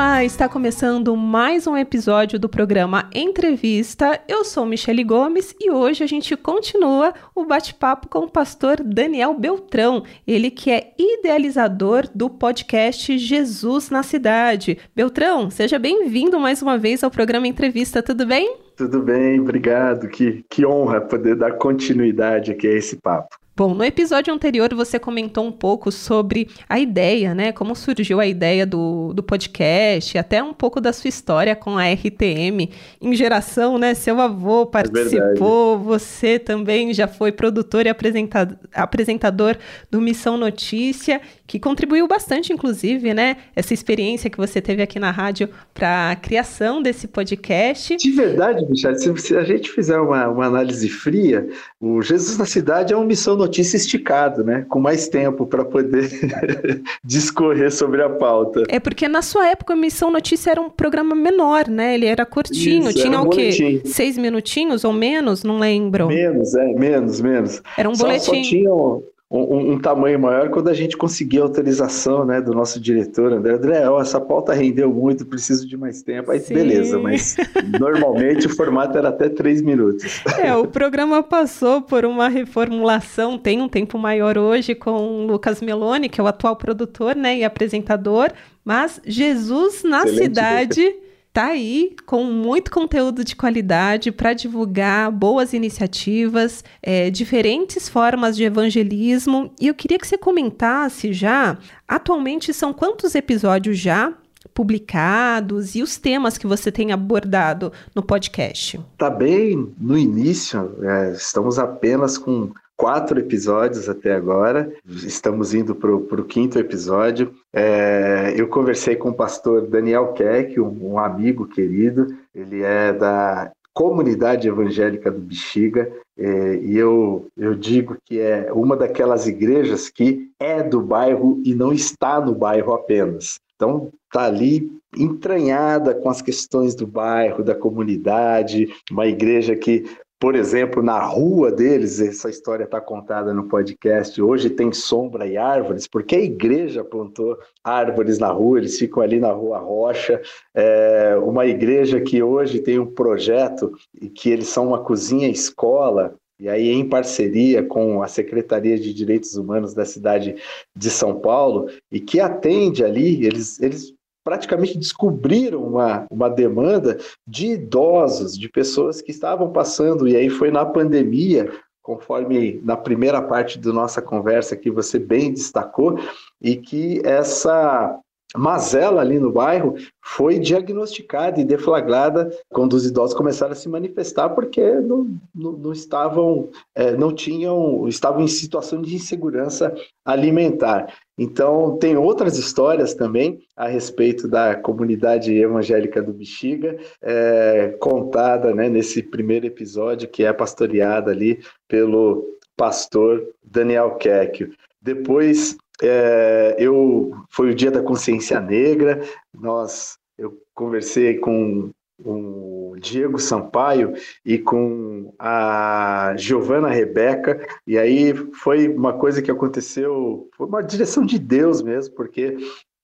Olá, está começando mais um episódio do programa Entrevista. Eu sou Michele Gomes e hoje a gente continua o bate-papo com o pastor Daniel Beltrão, ele que é idealizador do podcast Jesus na Cidade. Beltrão, seja bem-vindo mais uma vez ao programa Entrevista, tudo bem? Tudo bem, obrigado. Que, que honra poder dar continuidade aqui a esse papo. Bom, no episódio anterior você comentou um pouco sobre a ideia, né? Como surgiu a ideia do, do podcast, até um pouco da sua história com a RTM em geração, né? Seu avô participou, é você também já foi produtor e apresentador, apresentador do Missão Notícia, que contribuiu bastante, inclusive, né? Essa experiência que você teve aqui na rádio para a criação desse podcast. De verdade, Michel, se a gente fizer uma, uma análise fria, o Jesus na Cidade é uma Missão Notícia notícia esticado, né? Com mais tempo para poder discorrer sobre a pauta. É porque na sua época a Missão Notícia era um programa menor, né? Ele era curtinho, Isso, tinha era um o quê? Boletim. Seis minutinhos ou menos? Não lembro. Menos, é, menos, menos. Era um boletim. Só, só tinham um, um, tamanho maior quando a gente conseguir a autorização né, do nosso diretor, André. André, ó, essa pauta rendeu muito, preciso de mais tempo. Aí, Sim. beleza, mas normalmente o formato era até três minutos. É, o programa passou por uma reformulação, tem um tempo maior hoje com o Lucas Meloni, que é o atual produtor né, e apresentador, mas Jesus na Excelente cidade. Tá aí com muito conteúdo de qualidade para divulgar boas iniciativas, é, diferentes formas de evangelismo. E eu queria que você comentasse já, atualmente são quantos episódios já publicados e os temas que você tem abordado no podcast? Tá bem no início, é, estamos apenas com quatro episódios até agora. Estamos indo para o quinto episódio. É, eu conversei com o pastor Daniel Keck, um, um amigo querido. Ele é da comunidade evangélica do Bexiga, é, e eu, eu digo que é uma daquelas igrejas que é do bairro e não está no bairro apenas. Então, está ali entranhada com as questões do bairro, da comunidade, uma igreja que por exemplo, na rua deles, essa história está contada no podcast. Hoje tem sombra e árvores, porque a igreja plantou árvores na rua, eles ficam ali na Rua Rocha. É uma igreja que hoje tem um projeto que eles são uma cozinha escola. E aí, em parceria com a Secretaria de Direitos Humanos da cidade de São Paulo, e que atende ali, eles, eles praticamente descobriram uma, uma demanda de idosos, de pessoas que estavam passando, e aí foi na pandemia, conforme na primeira parte da nossa conversa que você bem destacou, e que essa mazela ali no bairro foi diagnosticada e deflagrada quando os idosos começaram a se manifestar porque não, não, não estavam é, não tinham estavam em situação de insegurança alimentar. Então tem outras histórias também a respeito da comunidade evangélica do Bexiga é, contada né, nesse primeiro episódio que é pastoreada ali pelo pastor Daniel Keck depois é, eu foi o dia da consciência negra. Nós eu conversei com o Diego Sampaio e com a Giovana Rebeca, e aí foi uma coisa que aconteceu, foi uma direção de Deus mesmo, porque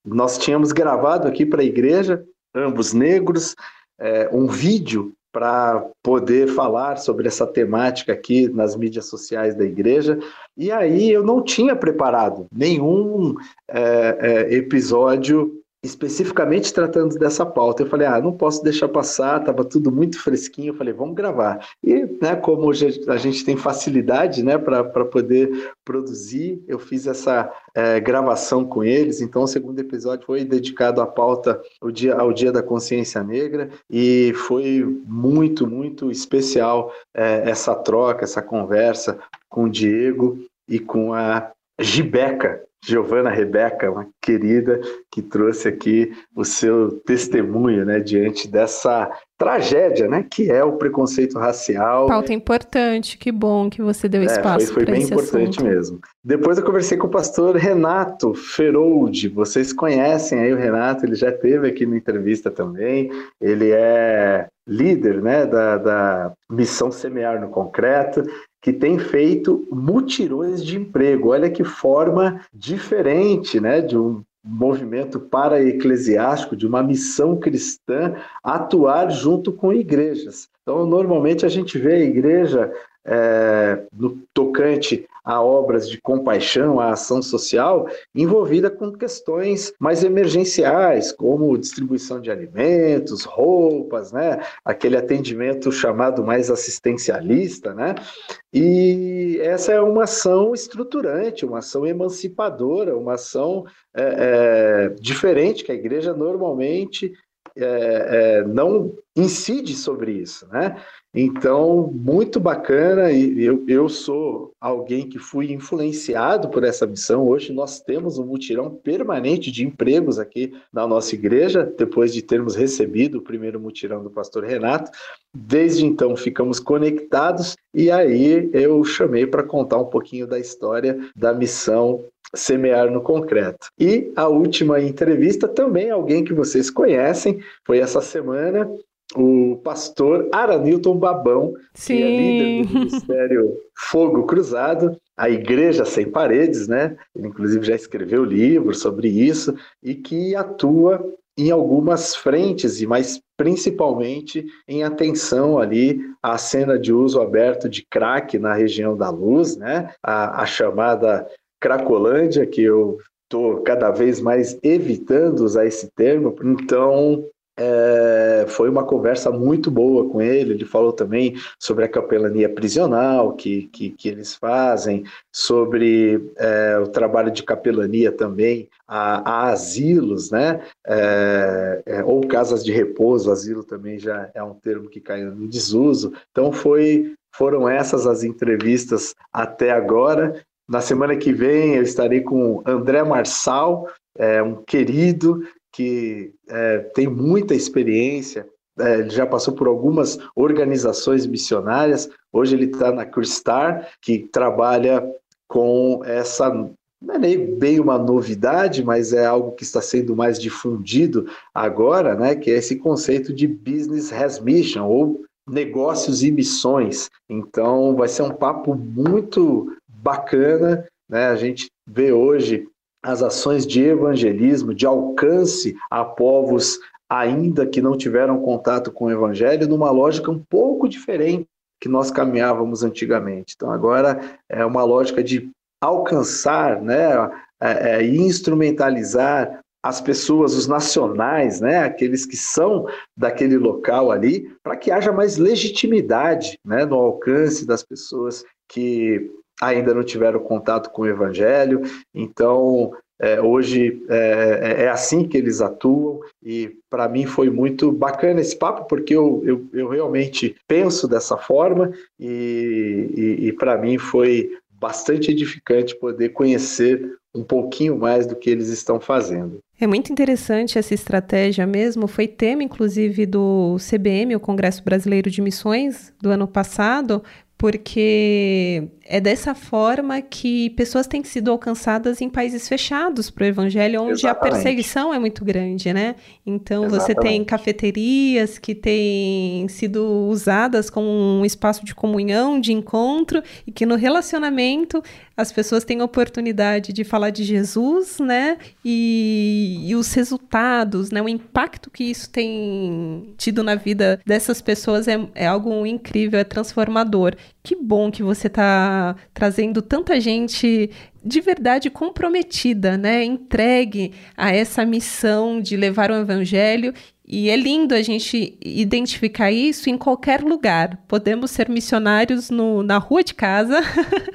nós tínhamos gravado aqui para a igreja, ambos negros, é, um vídeo para poder falar sobre essa temática aqui nas mídias sociais da igreja. E aí eu não tinha preparado nenhum é, é, episódio especificamente tratando dessa pauta. Eu falei, ah, não posso deixar passar, estava tudo muito fresquinho. Eu falei, vamos gravar. E, né, como hoje a gente tem facilidade, né, para poder produzir, eu fiz essa é, gravação com eles. Então, o segundo episódio foi dedicado à pauta, ao dia, ao dia da consciência negra, e foi muito, muito especial é, essa troca, essa conversa com o Diego e com a Gibeca, Giovana Rebeca, uma querida, que trouxe aqui o seu testemunho, né, diante dessa tragédia, né, que é o preconceito racial. Pauta importante, que bom que você deu espaço. É, foi, foi bem importante assunto. mesmo. Depois eu conversei com o pastor Renato Feroldi. Vocês conhecem aí o Renato, ele já teve aqui na entrevista também. Ele é líder, né, da, da missão Semear no Concreto que tem feito mutirões de emprego. Olha que forma diferente, né, de um movimento para-eclesiástico, de uma missão cristã atuar junto com igrejas. Então, normalmente a gente vê a igreja é, no tocante a obras de compaixão, a ação social, envolvida com questões mais emergenciais, como distribuição de alimentos, roupas, né? aquele atendimento chamado mais assistencialista. Né? E essa é uma ação estruturante, uma ação emancipadora, uma ação é, é, diferente que a igreja normalmente é, é, não incide sobre isso, né? Então, muito bacana, e eu, eu sou alguém que fui influenciado por essa missão. Hoje nós temos um mutirão permanente de empregos aqui na nossa igreja, depois de termos recebido o primeiro mutirão do pastor Renato. Desde então ficamos conectados e aí eu chamei para contar um pouquinho da história da missão semear no concreto. E a última entrevista também alguém que vocês conhecem, foi essa semana o pastor Aranilton Babão, Sim. que é líder do Ministério Fogo Cruzado, a Igreja Sem Paredes, né? Ele inclusive já escreveu livro sobre isso e que atua em algumas frentes, e mais principalmente em atenção ali à cena de uso aberto de crack na região da Luz, né? a, a chamada Cracolândia, que eu estou cada vez mais evitando usar esse termo. Então, é, foi uma conversa muito boa com ele. Ele falou também sobre a capelania prisional que, que, que eles fazem, sobre é, o trabalho de capelania também a, a asilos, né? É, é ou casas de repouso. Asilo também já é um termo que caiu no desuso. Então foi foram essas as entrevistas até agora. Na semana que vem eu estarei com André Marçal, é, um querido que é, tem muita experiência, é, já passou por algumas organizações missionárias, hoje ele está na Cristar, que trabalha com essa, não é nem bem uma novidade, mas é algo que está sendo mais difundido agora, né, que é esse conceito de Business has Mission, ou negócios e missões. Então, vai ser um papo muito bacana. Né? A gente vê hoje as ações de evangelismo, de alcance a povos ainda que não tiveram contato com o evangelho, numa lógica um pouco diferente que nós caminhávamos antigamente. Então, agora é uma lógica de alcançar, né, é, é, instrumentalizar as pessoas, os nacionais, né, aqueles que são daquele local ali, para que haja mais legitimidade né, no alcance das pessoas que ainda não tiveram contato com o Evangelho. Então, é, hoje é, é, é assim que eles atuam e para mim foi muito bacana esse papo porque eu, eu, eu realmente penso dessa forma e, e, e para mim foi bastante edificante poder conhecer um pouquinho mais do que eles estão fazendo. É muito interessante essa estratégia mesmo. Foi tema, inclusive, do CBM, o Congresso Brasileiro de Missões, do ano passado, porque é dessa forma que pessoas têm sido alcançadas em países fechados para o evangelho, onde Exatamente. a perseguição é muito grande, né? Então Exatamente. você tem cafeterias que têm sido usadas como um espaço de comunhão, de encontro, e que no relacionamento as pessoas têm oportunidade de falar de Jesus, né? E, e os resultados, né? O impacto que isso tem tido na vida dessas pessoas é, é algo incrível, é transformador. Que bom que você está trazendo tanta gente de verdade comprometida, né? Entregue a essa missão de levar o evangelho e é lindo a gente identificar isso em qualquer lugar. Podemos ser missionários no, na rua de casa,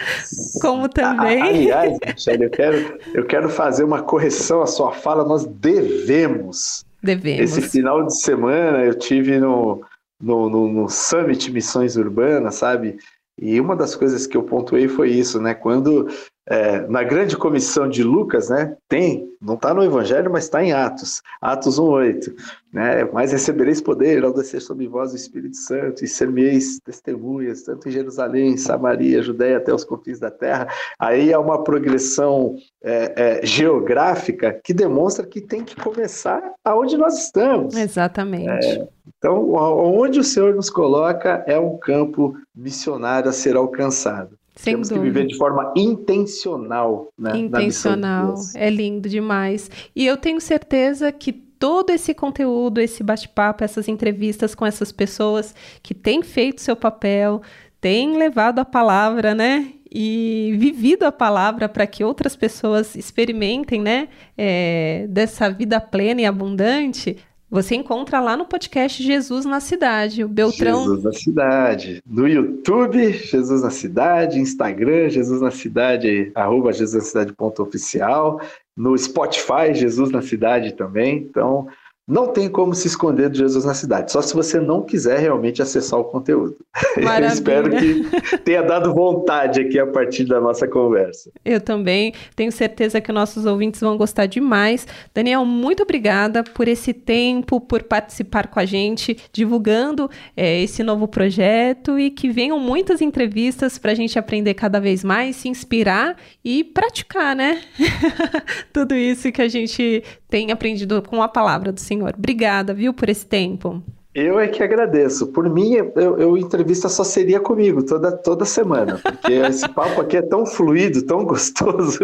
como também. aliás, Michelle, eu quero, eu quero fazer uma correção à sua fala. Nós devemos. Devemos. Esse final de semana eu tive no, no, no, no Summit Missões Urbanas, sabe? E uma das coisas que eu pontuei foi isso, né? Quando é, na grande comissão de Lucas, né? Tem, não está no Evangelho, mas está em Atos, Atos 1,8. Né? Mas recebereis poder ao descer sobre vós o Espírito Santo e sermeis testemunhas, tanto em Jerusalém, Samaria, Judéia, até os confins da terra. Aí é uma progressão é, é, geográfica que demonstra que tem que começar aonde nós estamos. Exatamente. É, então, onde o Senhor nos coloca é um campo missionário a ser alcançado. Sem Temos dúvida. que viver de forma intencional. Né, intencional, é lindo demais. E eu tenho certeza que todo esse conteúdo, esse bate-papo, essas entrevistas com essas pessoas que têm feito seu papel, têm levado a palavra, né? E vivido a palavra para que outras pessoas experimentem, né? É, dessa vida plena e abundante, você encontra lá no podcast Jesus na Cidade. O Beltrão. Jesus na Cidade. No YouTube, Jesus na Cidade. Instagram, Jesus na Cidade, arroba Jesus na Cidade oficial. No Spotify, Jesus na Cidade também. Então, não tem como se esconder de Jesus na cidade, só se você não quiser realmente acessar o conteúdo. Eu espero que tenha dado vontade aqui a partir da nossa conversa. Eu também tenho certeza que nossos ouvintes vão gostar demais. Daniel, muito obrigada por esse tempo, por participar com a gente, divulgando é, esse novo projeto e que venham muitas entrevistas para a gente aprender cada vez mais, se inspirar e praticar, né? Tudo isso que a gente tem aprendido com a palavra do Senhor. Obrigada, viu, por esse tempo. Eu é que agradeço. Por mim, eu, eu, entrevista só seria comigo toda, toda semana, porque esse papo aqui é tão fluido, tão gostoso.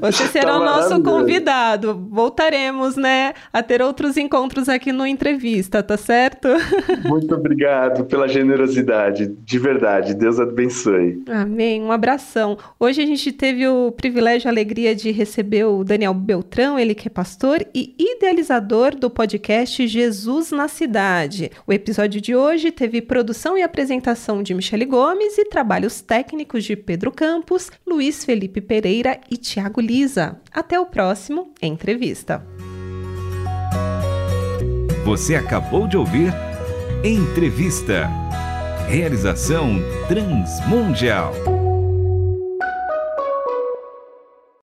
Você será tá o nosso convidado. Voltaremos, né, a ter outros encontros aqui no entrevista, tá certo? Muito obrigado pela generosidade, de verdade. Deus abençoe. Amém. Um abração. Hoje a gente teve o privilégio e a alegria de receber o Daniel Beltrão, ele que é pastor e idealizador do podcast Jesus na Cidade O episódio de hoje teve produção e apresentação de Michele Gomes e trabalhos técnicos de Pedro Campos, Luiz Felipe Pereira e Tiago Lisa. Até o próximo Entrevista. Você acabou de ouvir Entrevista. Realização Transmundial.